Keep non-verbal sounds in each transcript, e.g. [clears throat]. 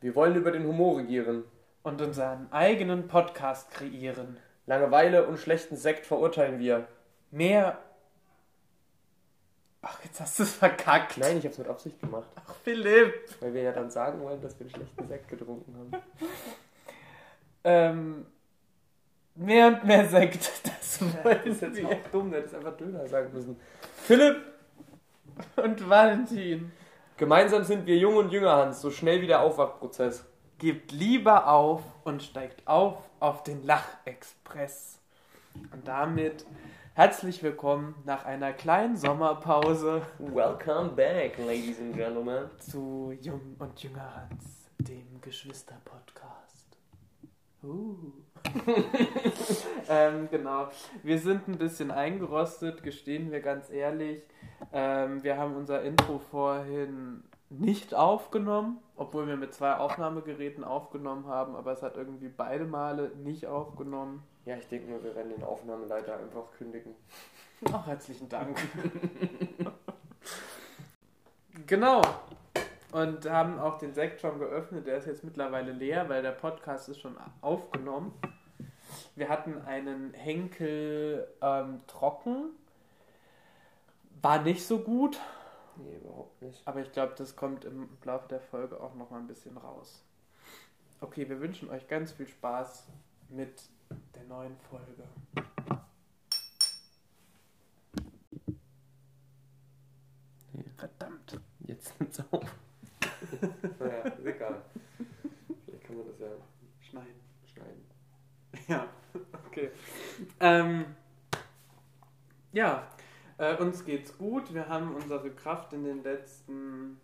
Wir wollen über den Humor regieren. Und unseren eigenen Podcast kreieren. Langeweile und schlechten Sekt verurteilen wir. Mehr. Ach, jetzt hast du es verkackt. Nein, ich hab's mit Absicht gemacht. Ach, Philipp. Weil wir ja dann sagen wollen, dass wir einen schlechten Sekt getrunken haben. Ähm. Mehr und mehr Sekt. [laughs] Das Das ist jetzt auch dumm, der hätte einfach Döner sagen müssen. Philipp! Und Valentin. Gemeinsam sind wir jung und jünger, Hans, so schnell wie der Aufwachprozess. Gebt lieber auf und steigt auf auf den Lachexpress. Und damit herzlich willkommen nach einer kleinen Sommerpause Welcome back, ladies and gentlemen. zu Jung und Jünger Hans, dem Geschwister-Podcast. Uh. [laughs] ähm, genau. Wir sind ein bisschen eingerostet, gestehen wir ganz ehrlich. Ähm, wir haben unser Intro vorhin nicht aufgenommen, obwohl wir mit zwei Aufnahmegeräten aufgenommen haben, aber es hat irgendwie beide Male nicht aufgenommen. Ja, ich denke nur, wir werden den Aufnahmeleiter einfach kündigen. [laughs] Auch herzlichen Dank. [laughs] genau. Und haben auch den Sekt schon geöffnet. Der ist jetzt mittlerweile leer, weil der Podcast ist schon aufgenommen. Wir hatten einen Henkel ähm, trocken. War nicht so gut, Nee, überhaupt nicht. aber ich glaube, das kommt im Laufe der Folge auch noch mal ein bisschen raus. Okay, wir wünschen euch ganz viel Spaß mit der neuen Folge. Verdammt. Jetzt nimmt's auf. [laughs] naja, ist egal. Vielleicht kann man das ja Schneiden. schneiden. Ja, okay. Ähm, ja, äh, uns geht's gut. Wir haben unsere Kraft in den letzten.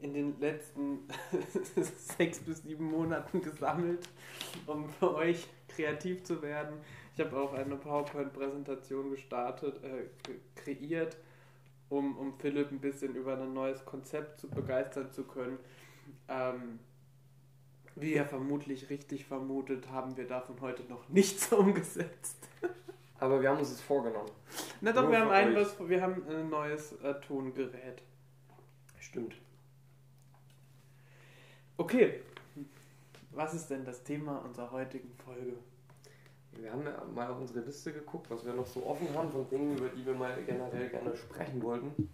In den letzten [laughs] sechs bis sieben Monaten gesammelt, um für euch kreativ zu werden. Ich habe auch eine PowerPoint-Präsentation gestartet, äh, kreiert, um, um Philipp ein bisschen über ein neues Konzept zu begeistern zu können. Ähm, wie ihr vermutlich richtig vermutet, haben wir davon heute noch nichts [laughs] umgesetzt. Aber wir haben uns das vorgenommen. Na doch, Nur wir haben ein, was, wir haben ein neues äh, Tongerät. Stimmt. Okay, was ist denn das Thema unserer heutigen Folge? Wir haben ja mal auf unsere Liste geguckt, was wir noch so offen haben von Dingen, über die wir mal generell gerne sprechen wollten.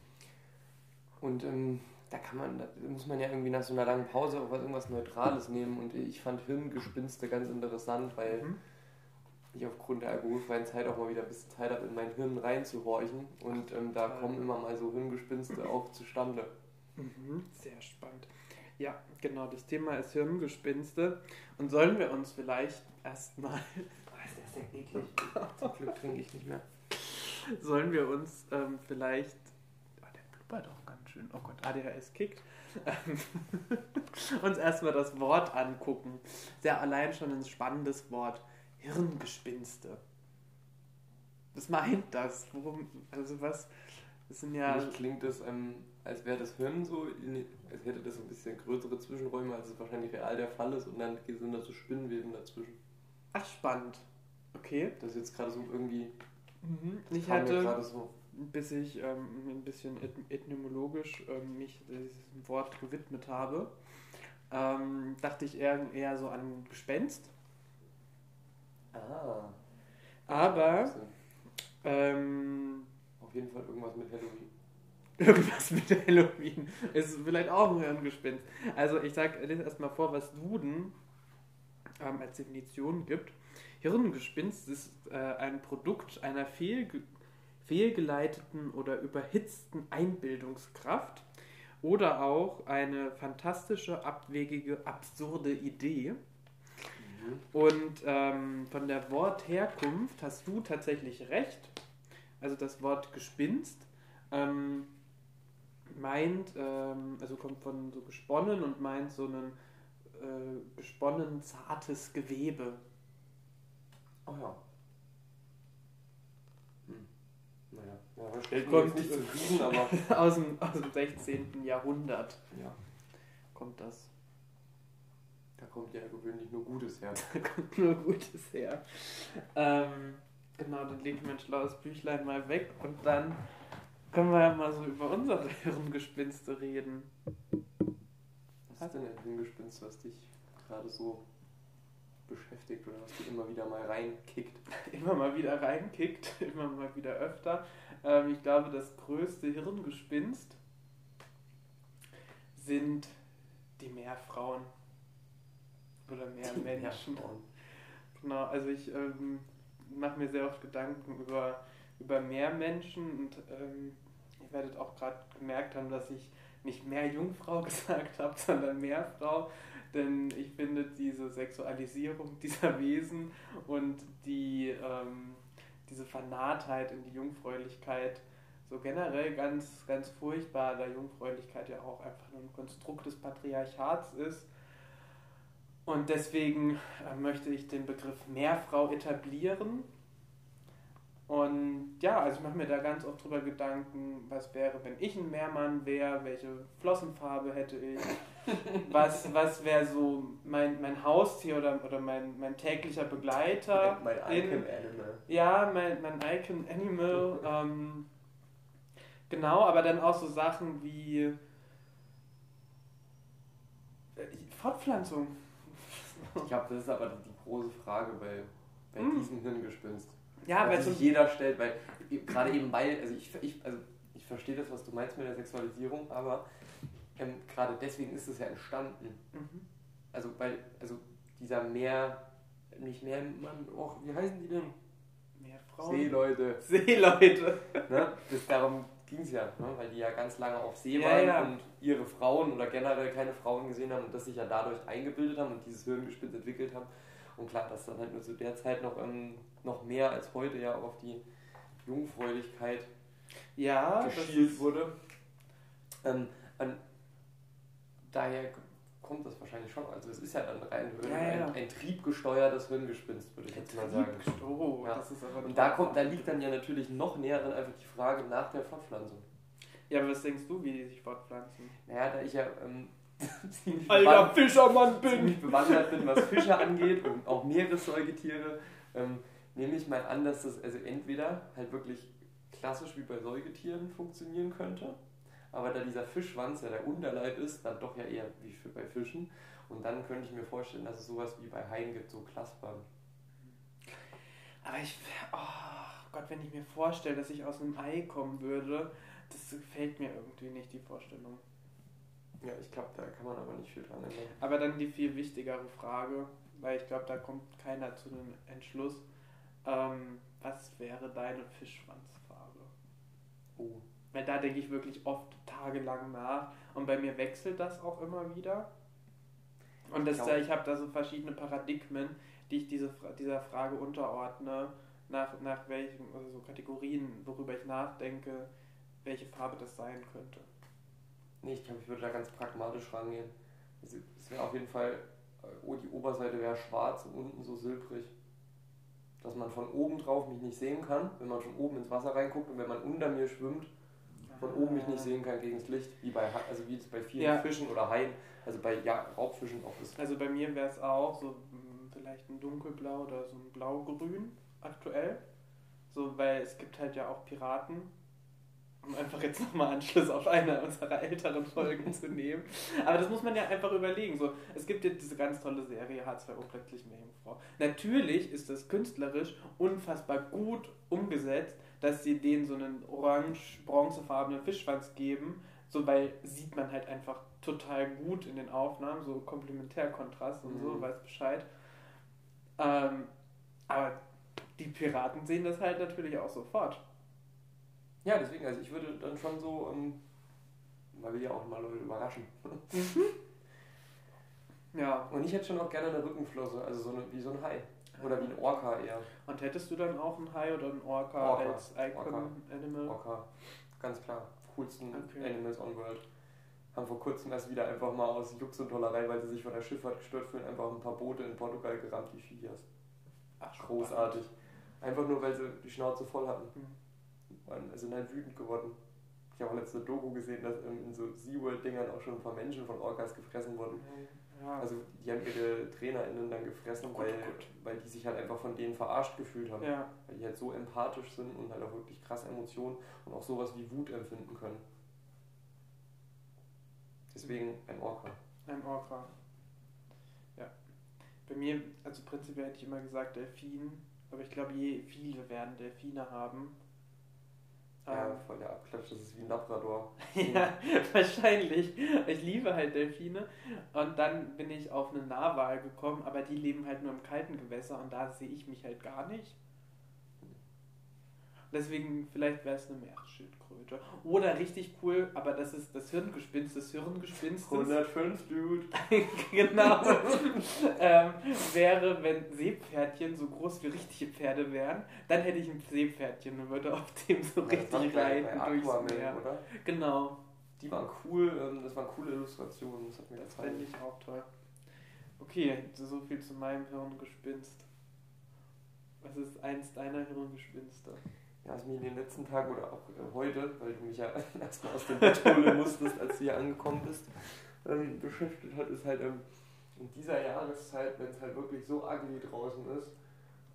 Und ähm, da kann man, da muss man ja irgendwie nach so einer langen Pause auch was, irgendwas Neutrales nehmen. Und ich fand Hirngespinste ganz interessant, weil Mhm. ich aufgrund der alkoholfreien Zeit auch mal wieder ein bisschen Zeit habe, in mein Hirn reinzuhorchen. Und ähm, da kommen immer mal so Hirngespinste [laughs] auch zustande. Mhm, sehr spannend. Ja, genau, das Thema ist Hirngespinste. Und sollen wir uns vielleicht erstmal, [laughs] Ah, ist der Sekt eklig. Zum Glück trinke ich nicht mehr. sollen wir uns ähm, vielleicht, oh, der blubbert ganz schön, oh Gott, ADHS kickt, ähm, [laughs] uns erstmal das Wort angucken. Ja allein schon ein spannendes Wort. Hirngespinste. Was meint das? Worum, also was, das sind ja... Für mich klingt das, ähm, als wäre das Hirn so, in, als hätte das ein bisschen größere Zwischenräume, als es wahrscheinlich real der Fall ist. Und dann sind da so Spinnenweben dazwischen. Ach, spannend. Okay. Das ist jetzt gerade so irgendwie. Ich kam mir hatte, gerade so. Bis ich ähm, ein bisschen etymologisch ähm, mich diesem Wort gewidmet habe, ähm, dachte ich eher, eher so an Gespenst. Ah. Aber Also, ähm, auf jeden Fall irgendwas mit Halloween. [laughs] irgendwas mit Halloween ist vielleicht auch ein Hirngespinst. Also ich sage lese erstmal vor, was Duden ähm, als Definition gibt. Hirngespinst ist äh, ein Produkt einer fehlge fehlgeleiteten oder überhitzten Einbildungskraft oder auch eine fantastische, abwegige, absurde Idee. Mhm. Und ähm, von der Wortherkunft hast du tatsächlich recht. Also das Wort Gespinst ähm, meint, ähm, also kommt von so gesponnen und meint so ein äh, gesponnen zartes Gewebe. Oh ja. Hm. Naja, ja, mich Kommt- nicht zufrieden, aber. [laughs] aus, dem, aus dem 16. Jahrhundert Ja, kommt das. da kommt ja gewöhnlich nur Gutes her. [laughs] Da kommt nur Gutes her. Ähm, genau, dann lege ich mein schlaues Büchlein mal weg und dann können wir ja mal so über unsere [laughs] Hirngespinste reden. Was ist denn ein Hirngespinst, was dich gerade so beschäftigt oder was dich immer wieder mal reinkickt? Immer mal wieder reinkickt, immer mal wieder öfter. Ähm, ich glaube, das größte Hirngespinst sind die Meerfrauen. Oder Meermenschen. Genau, also ich ähm, mache mir sehr oft Gedanken über, über Meermenschen und ähm, ihr werdet auch gerade gemerkt haben, dass ich nicht mehr Jungfrau [laughs] gesagt habe, sondern Meerfrau. Denn ich finde diese Sexualisierung dieser Wesen und die, ähm, diese Vernahtheit in die Jungfräulichkeit so generell ganz, ganz furchtbar, da Jungfräulichkeit ja auch einfach nur ein Konstrukt des Patriarchats ist. Und deswegen äh, möchte ich den Begriff Meerfrau etablieren. Und ja, also ich mache mir da ganz oft drüber Gedanken, was wäre, wenn ich ein Meermann wäre, welche Flossenfarbe hätte ich, [laughs] was, was wäre so mein, mein Haustier oder, oder mein, mein täglicher Begleiter. Mein Icon Animal. Ja, mein, mein Icon Animal. [laughs] Ähm, genau, aber dann auch so Sachen wie äh, Fortpflanzung. Ich glaube, das ist aber die große Frage bei, bei Mm. diesem Hirngespinst. Ja, weil weil sich jeder stellt, weil gerade eben weil, also ich, ich, also ich verstehe das, was du meinst mit der Sexualisierung, aber ähm, gerade deswegen ist es ja entstanden. Mhm. Also weil, also dieser Meer, nicht Meermann, och, wie heißen die denn? Mehr Frauen. Seeleute. [laughs] Seeleute. Ne? Das, darum ging es ja, ne? weil die ja ganz lange auf See Ja, waren ja. und ihre Frauen oder generell keine Frauen gesehen haben und das sich ja dadurch eingebildet haben und dieses Hirngespinst entwickelt haben. Und klar, dass dann halt nur zu der Zeit noch, ähm, noch mehr als heute ja auch auf die Jungfräulichkeit Ja, geschielt wurde. Ähm, an, daher kommt das wahrscheinlich schon. Also es ist ja dann rein Hirn, Ja, ja. Ein, ein triebgesteuertes Hirngespinst, würde ich jetzt mal sagen. Oh, Ja. das ist aber Und da kommt, da liegt dann ja natürlich noch näher dann einfach die Frage nach der Fortpflanzung. Ja, aber was denkst du, wie die sich fortpflanzen? Naja, da ich ja ähm, [laughs] ziemlich, Alter Fischermann ziemlich bewandert bin, was Fische angeht und auch Meeressäugetiere, ähm, nehme ich mal an, dass das also entweder halt wirklich klassisch wie bei Säugetieren funktionieren könnte, aber da dieser Fischschwanz ja der Unterleib ist, dann doch ja eher wie für bei Fischen. Und dann könnte ich mir vorstellen, dass es sowas wie bei Haien gibt, so Klaspern. Aber ich, oh Gott, wenn ich mir vorstelle, dass ich aus einem Ei kommen würde, das gefällt mir irgendwie nicht, die Vorstellung. Ja, ich glaube, da kann man aber nicht viel dran ändern. Aber dann die viel wichtigere Frage, weil ich glaube, da kommt keiner zu einem Entschluss. Ähm, was wäre deine Fischschwanzfarbe? Oh. Weil da denke ich wirklich oft tagelang nach und bei mir wechselt das auch immer wieder. Und das, Ich ich habe da so verschiedene Paradigmen, die ich diese, dieser Frage unterordne, nach, nach welchen, also so Kategorien, worüber ich nachdenke, welche Farbe das sein könnte. Nee, ich glaube, ich würde da ganz pragmatisch rangehen. Es wäre auf jeden Fall, äh, oh, die Oberseite wäre schwarz und unten so silbrig. Dass man von oben drauf mich nicht sehen kann, wenn man schon oben ins Wasser reinguckt und wenn man unter mir schwimmt, von oben mich nicht sehen kann gegen das Licht, wie bei, also wie es bei vielen Ja. Fischen oder Haien, also bei ja, Raubfischen auch ist. Also bei mir wäre es auch so mm, vielleicht ein dunkelblau oder so ein blaugrün aktuell. So, weil es gibt halt ja auch Piraten. Um einfach jetzt nochmal Anschluss auf eine unserer älteren Folgen zu nehmen. Aber das muss man ja einfach überlegen. So, es gibt ja diese ganz tolle Serie H2O plötzlich Meerjungfrau. Natürlich ist das künstlerisch unfassbar gut umgesetzt, dass sie denen so einen orange-bronzefarbenen Fischschwanz geben. So, weil sieht man halt einfach total gut in den Aufnahmen, so Komplementärkontrast und so, Mhm. weiß Bescheid. Ähm, aber die Piraten sehen das halt natürlich auch sofort. Ja, deswegen, also ich würde dann schon so, ähm, man will ja auch mal Leute überraschen. [laughs] Ja. Und ich hätte schon auch gerne eine Rückenflosse, also so eine, wie so ein Hai. Oder wie ein Orca eher. Und hättest du dann auch einen Hai oder einen Orca, Orca. als Icon Orca. Animal? Orca, ganz klar. Coolsten Okay. Animals on World. Haben vor kurzem erst wieder einfach mal aus Jux und Tollerei, weil sie sich von der Schifffahrt gestört fühlen, einfach ein paar Boote in Portugal gerammt, die Fias. Ach, Großartig. Einfach nur, weil sie die Schnauze voll hatten. Mhm. Waren also dann wütend geworden. Ich habe auch letzte Doku gesehen, dass in, in so SeaWorld-Dingern auch schon ein paar Menschen von Orcas gefressen wurden. Mhm. Ja. Also die haben ihre TrainerInnen dann gefressen, oh, weil, oh weil die sich halt einfach von denen verarscht gefühlt haben. Ja. Weil die halt so empathisch sind und halt auch wirklich krass Emotionen und auch sowas wie Wut empfinden können. Deswegen ein Orca. Ein Orca. Ja. Bei mir, also prinzipiell hätte ich immer gesagt Delfin, aber ich glaube, je viele werden Delfine haben, ja, ähm. voll der Abklatsch, das ist wie ein Labrador. [laughs] ja, wahrscheinlich. Ich liebe halt Delfine. Und dann bin ich auf eine Narwal gekommen, aber die leben halt nur im kalten Gewässer und da sehe ich mich halt gar nicht. Deswegen, vielleicht wäre es eine Meeresschildkröte. Oder richtig cool, aber das ist das Hirngespinst des Hirngespinstes. 105, Dude. [laughs] genau. ähm, wäre, wenn Seepferdchen so groß wie richtige Pferde wären, dann hätte ich ein Seepferdchen und würde auf dem so ja, richtig reiten durchs Meer. Oder? Genau. Die waren cool, ähm, das waren coole Illustrationen. Das hat mir Das fände ich auch toll. Okay, so viel zu meinem Hirngespinst. Was ist eins deiner Hirngespinste? Ja, was mich in den letzten Tagen oder auch äh, heute, weil du mich ja [laughs] erstmal aus dem Bett holen musstest, als du hier angekommen bist, ähm, beschäftigt hat, ist halt ähm, in dieser Jahreszeit, wenn es halt wirklich so ugly draußen ist,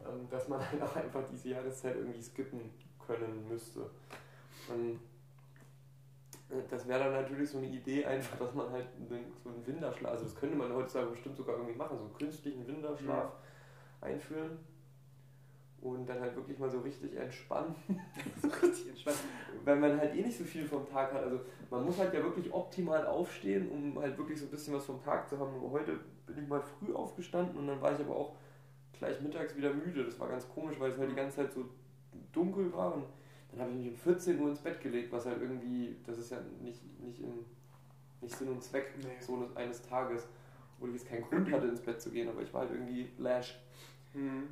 ähm, dass man [laughs] halt auch einfach diese Jahreszeit irgendwie skippen können müsste. Und äh, das wäre dann natürlich so eine Idee einfach, dass man halt so einen Winterschlaf, also das könnte man heutzutage bestimmt sogar irgendwie machen, so einen künstlichen Winterschlaf ja. einführen und dann halt wirklich mal so richtig entspannen. [laughs] so richtig entspannen. Weil man halt eh nicht so viel vom Tag hat. Also man muss halt ja wirklich optimal aufstehen, um halt wirklich so ein bisschen was vom Tag zu haben. Und heute bin ich mal früh aufgestanden und dann war ich aber auch gleich mittags wieder müde. Das war ganz komisch, weil es halt die ganze Zeit so dunkel war. Und dann habe ich mich um 14 Uhr ins Bett gelegt, was halt irgendwie, das ist ja nicht, nicht, in, nicht Sinn und Zweck nee. so eines Tages, wo ich jetzt keinen Grund [clears throat] hatte, ins Bett zu gehen, aber ich war halt irgendwie lash. Mhm.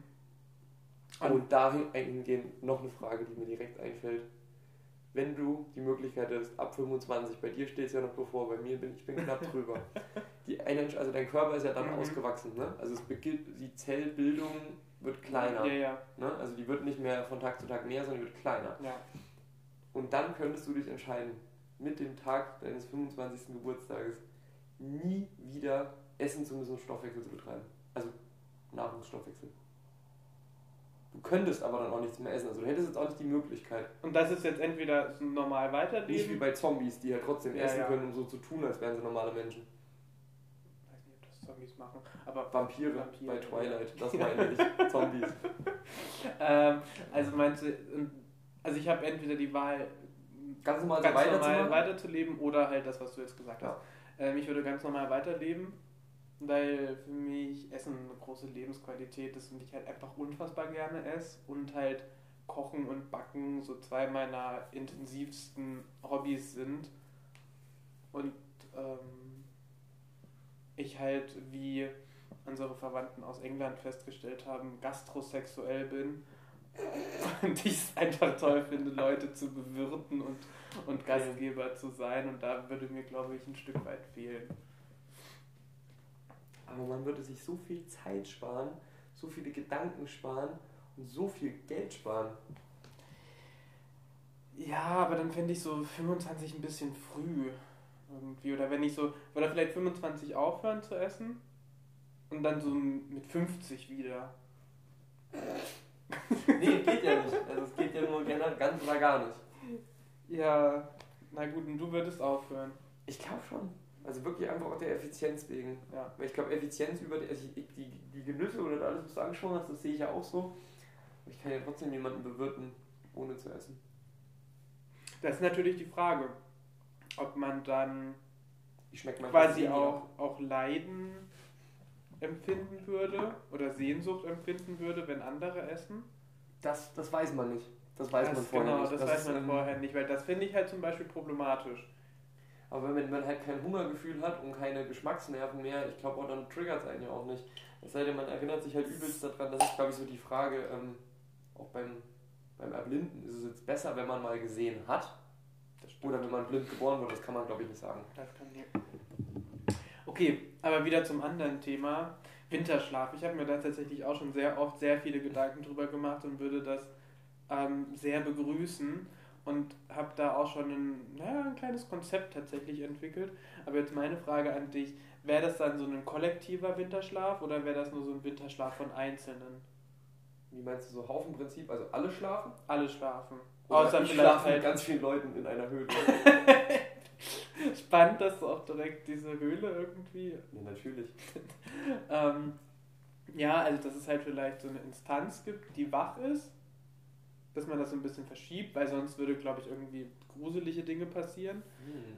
Und dahingehend noch eine Frage, die mir direkt einfällt. Wenn du die Möglichkeit hast, ab 25, bei dir steht es ja noch bevor, bei mir bin ich bin knapp [laughs] drüber. Die, also dein Körper ist ja dann mhm. ausgewachsen, ne? Also es beginnt, die Zellbildung wird kleiner. Ja, ja. Ne? Also die wird nicht mehr von Tag zu Tag mehr, sondern die wird kleiner. Ja. Und dann könntest du dich entscheiden, mit dem Tag deines 25. Geburtstages nie wieder essen zu müssen und Stoffwechsel zu betreiben. Also Nahrungsstoffwechsel. Du könntest aber dann auch nichts mehr essen. Also du hättest jetzt auch nicht die Möglichkeit. Und das ist jetzt entweder normal weiterleben. Nicht wie bei Zombies, die ja trotzdem ja, essen ja. können, um so zu tun, als wären sie normale Menschen. Ich weiß nicht, ob das Zombies machen. Aber Vampire, Vampire bei Twilight, das meine ich. [laughs] Zombies. ähm, also meinst du, also ich habe entweder die Wahl, ganz normal, ganz normal weiterzuleben oder halt das, was du jetzt gesagt hast. Ähm, ich würde ganz normal weiterleben weil für mich Essen eine große Lebensqualität ist und ich halt einfach unfassbar gerne esse und halt Kochen und Backen so zwei meiner intensivsten Hobbys sind. Und ähm, ich halt, wie unsere Verwandten aus England festgestellt haben, gastrosexuell bin [laughs] und ich es einfach toll finde, Leute zu bewirten und, und Gastgeber zu sein. Und da würde mir, glaube ich, ein Stück weit fehlen. Aber man würde sich so viel Zeit sparen, so viele Gedanken sparen und so viel Geld sparen. Ja, aber dann fände ich so 25 ein bisschen früh irgendwie. Oder wenn ich so, oder vielleicht 25 aufhören zu essen und dann so mit 50 wieder. nee, geht ja nicht. Also es geht ja nur ganz oder gar nicht. Ja, na gut, und du würdest aufhören. Ich glaube schon. Also wirklich einfach auch der Effizienz wegen. Ja. Weil ich glaube, Effizienz über die, also die, die Genüsse oder alles, was du angesprochen hast, das sehe ich ja auch so. Aber ich kann ja trotzdem jemanden bewirten, ohne zu essen. Das ist natürlich die Frage, ob man dann quasi auch, auch Leiden empfinden würde oder Sehnsucht empfinden würde, wenn andere essen. Das, das weiß man nicht. Das weiß das, man vorher genau, nicht. Das, das weiß man vorher nicht, weil das finde ich halt zum Beispiel problematisch. Aber wenn man halt kein Hungergefühl hat und keine Geschmacksnerven mehr, ich glaube auch dann triggert es einen ja auch nicht. Es sei denn, man erinnert sich halt übelst daran, das ist glaube ich so die Frage, ähm, auch beim, beim Erblinden, ist es jetzt besser, wenn man mal gesehen hat? Oder wenn man blind geboren wird, das kann man glaube ich nicht sagen. Das kann nicht. Okay, aber wieder zum anderen Thema. Winterschlaf. Ich habe mir da tatsächlich auch schon sehr oft sehr viele Gedanken drüber gemacht und würde das ähm, sehr begrüßen. Und habe da auch schon ein, naja, ein kleines Konzept tatsächlich entwickelt. Aber jetzt meine Frage an dich, wäre das dann so ein kollektiver Winterschlaf oder wäre das nur so ein Winterschlaf von Einzelnen? Wie meinst du so Haufenprinzip? Also alle schlafen? Alle schlafen. Oder Außer ich schlafe mit halt ganz vielen Leuten in einer Höhle. [laughs] spannend, dass du auch direkt diese Höhle irgendwie ja, natürlich. [laughs] Ähm, ja, also dass es halt vielleicht so eine Instanz gibt, die wach ist, dass man das so ein bisschen verschiebt, weil sonst würde, glaube ich, irgendwie gruselige Dinge passieren. Hm.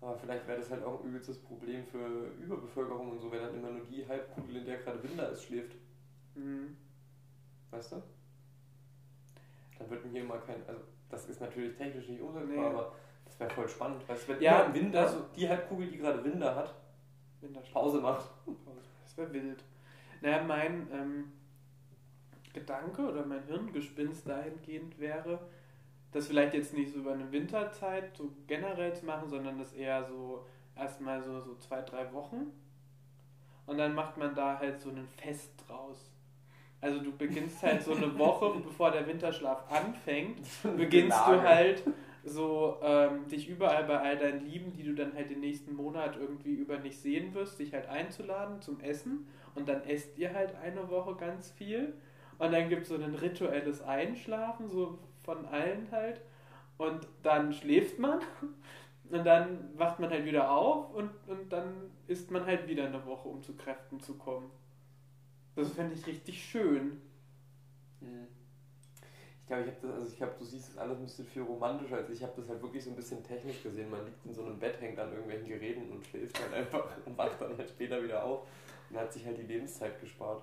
Aber vielleicht wäre das halt auch ein übelstes Problem für Überbevölkerung und so, wenn dann immer nur die Halbkugel, in der gerade Winter ist, schläft. Mhm. Weißt du? Dann wird mir hier mal kein. Also, das ist natürlich technisch nicht umsetzbar, Nee. aber das wäre voll spannend. Weißt du, wenn Ja, im Winter, also- die Halbkugel, die gerade Winter hat. Pause macht. Das wäre wild. Naja, mein ähm, Gedanke oder mein Hirngespinst dahingehend wäre, das vielleicht jetzt nicht so über eine Winterzeit so generell zu machen, sondern das eher so erstmal so, so zwei, drei Wochen. Und dann macht man da halt so ein Fest draus. Also du beginnst halt so eine Woche, [laughs] bevor der Winterschlaf anfängt, [laughs] beginnst du halt so ähm, dich überall bei all deinen Lieben, die du dann halt den nächsten Monat irgendwie über nicht sehen wirst, dich halt einzuladen zum Essen und dann esst ihr halt eine Woche ganz viel und dann gibt es so ein rituelles Einschlafen, so von allen halt und dann schläft man [laughs] und dann wacht man halt wieder auf und, und dann isst man halt wieder eine Woche, um zu Kräften zu kommen. Das fände ich richtig schön. Hm. Ich glaube, ich habe das, also ich glaube, du siehst das alles ein bisschen viel romantischer als ich. Ich habe das halt wirklich so ein bisschen technisch gesehen. Man liegt in so einem Bett, hängt an irgendwelchen Geräten und schläft halt einfach [laughs] und wacht dann halt später wieder auf und hat sich halt die Lebenszeit gespart.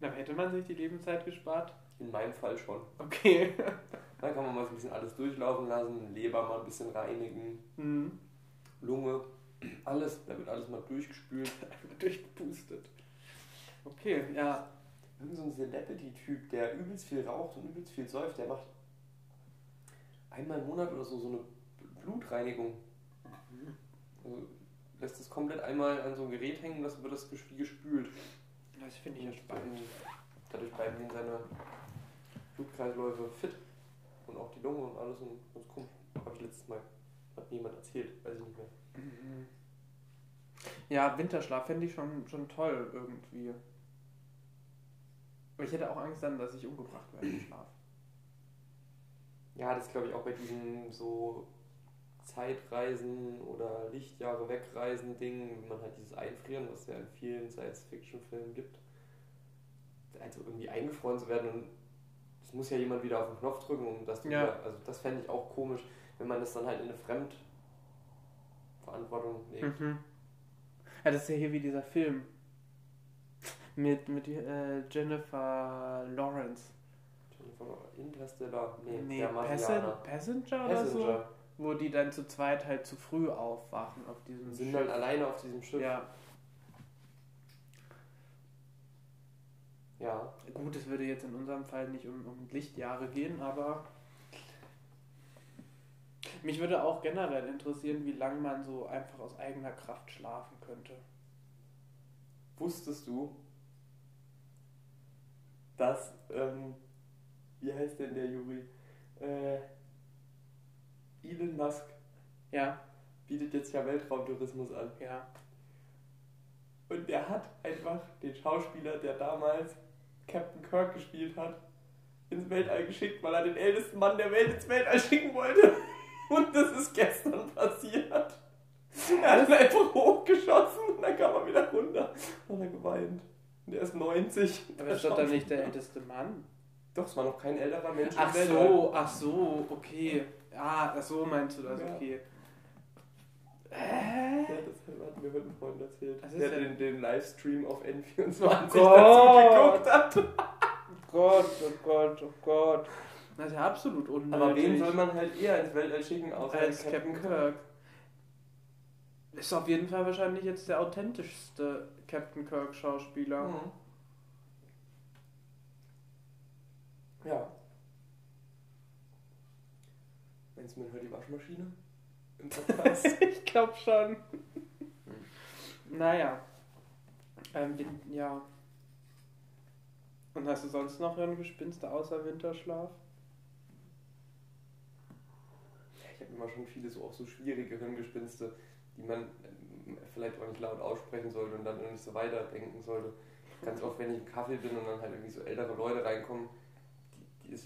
Na, hätte man sich die Lebenszeit gespart? In meinem Fall schon. Okay. [laughs] Dann kann man mal so ein bisschen alles durchlaufen lassen, Leber mal ein bisschen reinigen, Hm. Lunge, alles, da wird alles mal durchgespült. [laughs] Durchgepustet. Okay, ja. Irgend so ein Celebrity-Typ, der übelst viel raucht und übelst viel säuft, der macht einmal im Monat oder so so eine Blutreinigung. Also lässt das komplett einmal an so ein Gerät hängen, das wird das gespült. Das finde ich ja spannend. Dadurch bleiben ihm seine Blutkreisläufe fit und auch die Lunge und alles und ganz komisch. Habe ich letztes Mal, hat mir jemand erzählt, weiß ich nicht mehr. Mhm. Ja, Winterschlaf fände ich schon, schon toll irgendwie. Aber ich hätte auch Angst dann, dass ich umgebracht werde im Schlaf. Ja, das glaube ich auch bei diesen so Zeitreisen oder Lichtjahre wegreisen wenn man halt dieses Einfrieren, was es ja in vielen Science-Fiction-Filmen gibt, also irgendwie eingefroren zu werden und es muss ja jemand wieder auf den Knopf drücken, um das zu Ja. wieder, also das fände ich auch komisch, wenn man das dann halt in eine Fremdverantwortung legt. Mhm. Ja, das ist ja hier wie dieser Film. Mit, mit äh, Jennifer Lawrence. Jennifer Interstellar, nee, Nee, der Passen Marsianer. Passenger oder so? Wo die dann zu zweit halt zu früh aufwachen auf diesem sind Schiff. dann alleine auf diesem Schiff. Ja, ja. gut, es würde jetzt in unserem Fall nicht um, um Lichtjahre gehen, aber mich würde auch generell interessieren, wie lange man so einfach aus eigener Kraft schlafen könnte. Wusstest du, dass, ähm, wie heißt denn der Juri? Äh, Elon Musk Ja, bietet jetzt ja Weltraumtourismus an. ja. Und der hat einfach den Schauspieler, der damals Captain Kirk gespielt hat, ins Weltall geschickt, weil er den ältesten Mann der Welt ins Weltall schicken wollte. [laughs] Und das ist gestern passiert. Er hat ihn einfach hochgeschossen und dann kam er wieder runter. Und er geweint. Und er ist 90. Aber ist doch dann nicht der älteste Mann. Doch, es war noch kein älterer Mensch Ach so, ach so, okay. Ah, ach so meinst du das, Ja. okay. Ja, Äh? das hat mir heute ein Freund erzählt. Das der ja- den, den Livestream auf N24 Oh Gott. geguckt hat. Gott, oh Gott, oh Gott. Das ist ja absolut unnötig. Aber wen soll man halt eher ins Weltall schicken, außer als Captain Kirk? Ist auf jeden Fall wahrscheinlich jetzt der authentischste Captain Kirk Schauspieler. Mhm. Ja. Meinst du, man hört die Waschmaschine im Podcast? [laughs] ich glaube schon. Naja. Ähm, ja. Und hast du sonst noch Hirngespinste außer Winterschlaf? immer schon viele so auch so schwierige Hirngespinste, die man ähm, vielleicht auch nicht laut aussprechen sollte und dann nicht so weiterdenken sollte. Ganz oft, wenn ich im Kaffee bin und dann halt irgendwie so ältere Leute reinkommen,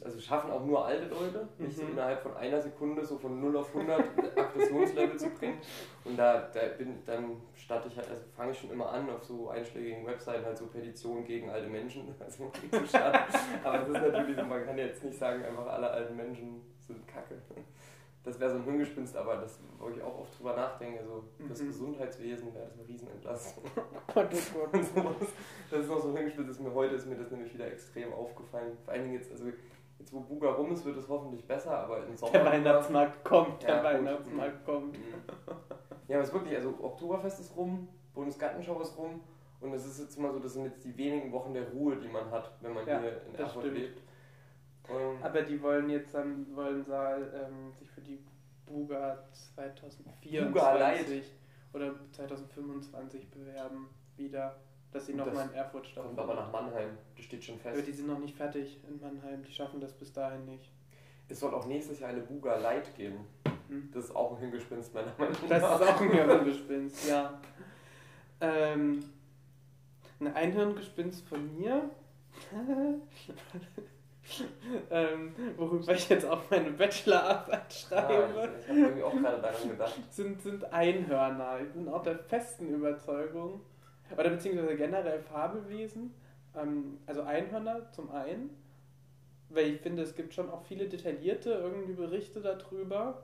also schaffen auch nur alte Leute, nicht so Mhm. innerhalb von einer Sekunde so von 0 auf 100 [laughs] Aggressionslevel zu bringen. Und da, da bin, dann starte ich halt, also fange ich schon immer an, auf so einschlägigen Webseiten halt so Petitionen gegen alte Menschen, [laughs] also zu starten. Aber das ist natürlich so, man kann jetzt nicht sagen, einfach alle alten Menschen sind kacke. Das wäre so ein Hirngespinst, aber das, wo ich auch oft drüber nachdenke, also das Mhm. Gesundheitswesen wäre das eine Riesenentlastung. [laughs] Gott, oh Gott. [laughs] Und sowas. Das ist noch so ein Hirngespinst, das ist mir heute ist mir das nämlich wieder extrem aufgefallen. Vor allen Dingen jetzt, also jetzt wo Buga rum ist, wird es hoffentlich besser, aber im Sommer. Der Weihnachtsmarkt kommt, der Ja. Weihnachtsmarkt kommt. Mhm. Ja, aber es ist wirklich, also Oktoberfest ist rum, Bundesgartenschau ist rum und es ist jetzt immer so, das sind jetzt die wenigen Wochen der Ruhe, die man hat, wenn man Ja, hier in Erfurt lebt. Ähm, Aber die wollen jetzt dann, wollen Saal ähm, sich für die Buga 2024 Buga Light. oder 2025 bewerben wieder, dass sie nochmal das in Erfurt kommt stattfinden. aber nach Mannheim, das steht schon Aber fest. die sind noch nicht fertig in Mannheim, die schaffen das bis dahin nicht. Es soll auch nächstes Jahr eine Buga Light geben. Hm? Das ist auch ein Hingespinst meiner Meinung Das nach. ist auch ein Hirngespinst, ja. Ähm, ein Einhirngespinst von mir, [laughs] ähm, worüber ich jetzt auch meine Bachelorarbeit Ah, schreibe. ich ich habe irgendwie auch gerade daran gedacht. sind, sind Einhörner. Ich bin auch der festen Überzeugung, oder beziehungsweise generell Fabelwesen, ähm, also Einhörner zum einen, weil ich finde, es gibt schon auch viele detaillierte irgendwie Berichte darüber.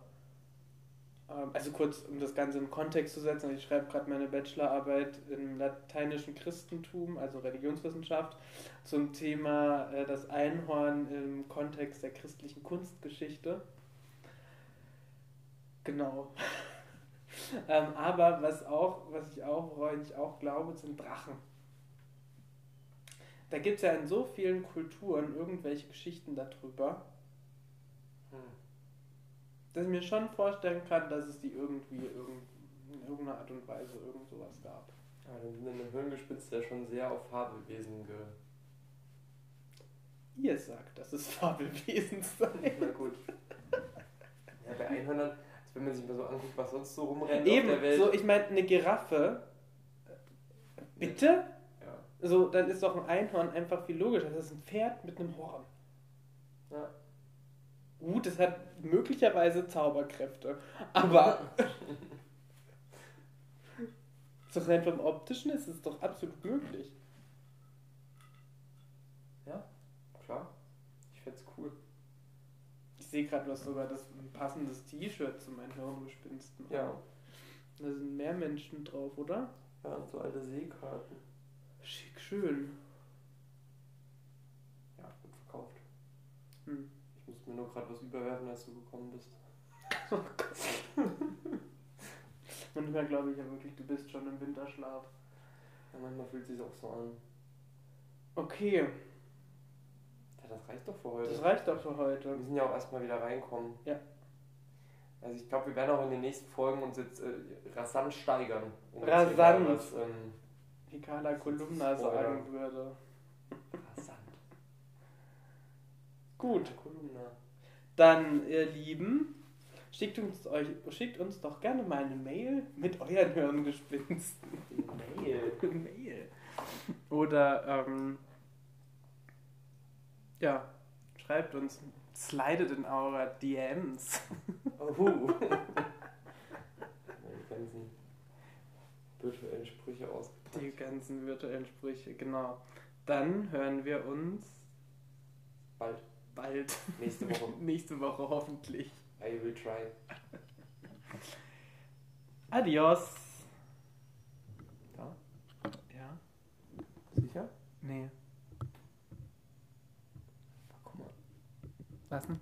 Ähm, also kurz, um das Ganze in Kontext zu setzen, ich schreibe gerade meine Bachelorarbeit im lateinischen Christentum, also Religionswissenschaft, zum Thema äh, das Einhorn im Kontext der christlichen Kunstgeschichte. Genau. [laughs] ähm, aber was auch, was ich auch, woran ich auch glaube, sind Drachen. Da gibt es ja in so vielen Kulturen irgendwelche Geschichten darüber, Hm. Dass ich mir schon vorstellen kann, dass es die irgendwie irgend, in irgendeiner Art und Weise irgend sowas gab. Ja, dann sind wir in einem Hirngespinst, der schon sehr auf Fabelwesen ge. Ihr sagt, dass es [laughs] Fabelwesen sei. Na gut. Ja, bei Einhörnern, also wenn man sich mal so anguckt, was sonst so rumrennt Eben, auf der Welt. so ich meine, eine Giraffe. Bitte? ja. So, dann ist doch ein Einhorn einfach viel logischer. Das ist ein Pferd mit einem Horn. Ja. Gut, es hat möglicherweise Zauberkräfte, aber [laughs] so rein vom Optischen ist es doch absolut möglich. ja, klar. Ich find's cool. Ich sehe gerade, du hast sogar das ein passendes T-Shirt zu meinen Hirngespinsten. Ja. Da sind mehr Menschen drauf, oder? Ja, und so alte Seekarten. Schick, schön. Ja, gut verkauft. Hm. Mir nur gerade was überwerfen, als du gekommen bist. [laughs] Manchmal glaube ich ja wirklich, du bist schon im Winterschlaf. Ja, manchmal fühlt sich auch so an. Okay, Ja, das reicht doch für heute. das reicht doch für Wir heute. müssen ja auch erstmal wieder reinkommen. Ja. Also ich glaube, wir werden auch in den nächsten Folgen uns jetzt äh, rasant steigern. Um Rasant. Was, ähm, Wie Carla Kolumna sagen würde. Gut, Kolumna. dann ihr Lieben, schickt uns, euch, schickt uns doch gerne mal eine Mail mit euren Hirngespinsten. [laughs] Mail. Mail. Oder, ähm, ja, schreibt uns, slidet in eurer DMs. Oh. [laughs] Die ganzen virtuellen Sprüche ausgepackt. Die ganzen virtuellen Sprüche, genau. Dann hören wir uns Bald. Bald. Nächste Woche. [laughs] Nächste Woche hoffentlich. I will try. [laughs] Adios. Da? Ja? Sicher? Nee. Guck mal. Lassen?